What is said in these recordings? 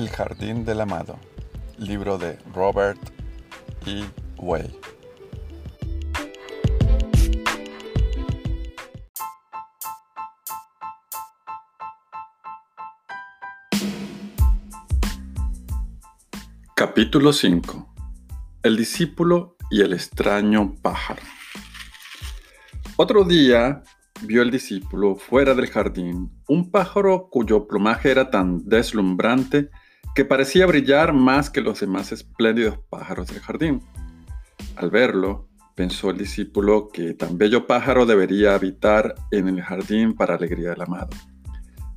El Jardín del Amado, libro de Robert E. Way. Capítulo 5. El discípulo y el extraño pájaro. Otro día vio el discípulo fuera del jardín un pájaro cuyo plumaje era tan deslumbrante que parecía brillar más que los demás espléndidos pájaros del jardín. Al verlo, pensó el discípulo que tan bello pájaro debería habitar en el jardín para alegría del amado.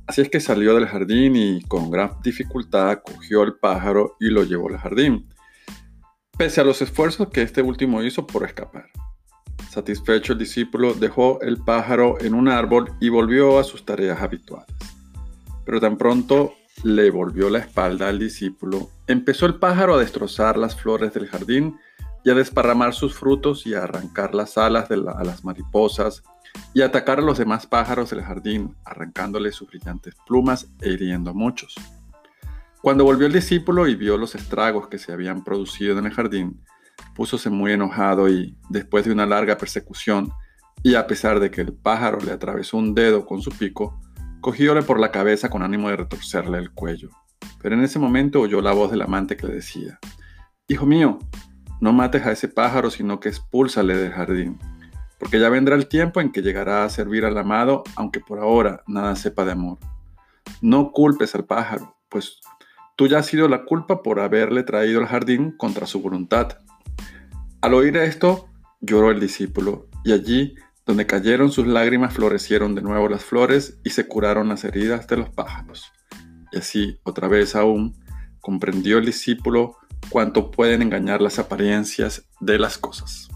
Así es que salió del jardín y con gran dificultad cogió el pájaro y lo llevó al jardín, pese a los esfuerzos que este último hizo por escapar. Satisfecho el discípulo dejó el pájaro en un árbol y volvió a sus tareas habituales. Pero tan pronto le volvió la espalda al discípulo, empezó el pájaro a destrozar las flores del jardín y a desparramar sus frutos y a arrancar las alas a las mariposas y a atacar a los demás pájaros del jardín, arrancándoles sus brillantes plumas e hiriendo a muchos. Cuando volvió el discípulo y vio los estragos que se habían producido en el jardín, púsose muy enojado y, después de una larga persecución, y a pesar de que el pájaro le atravesó un dedo con su pico, cogióle por la cabeza con ánimo de retorcerle el cuello. Pero en ese momento oyó la voz del amante que le decía, Hijo mío, no mates a ese pájaro, sino que expúlsale del jardín, porque ya vendrá el tiempo en que llegará a servir al amado, aunque por ahora nada sepa de amor. No culpes al pájaro, pues tú ya has sido la culpa por haberle traído al jardín contra su voluntad. Al oír esto, lloró el discípulo, y allí, donde cayeron sus lágrimas, florecieron de nuevo las flores y se curaron las heridas de los pájaros. Y así, otra vez aún, comprendió el discípulo cuánto pueden engañar las apariencias de las cosas.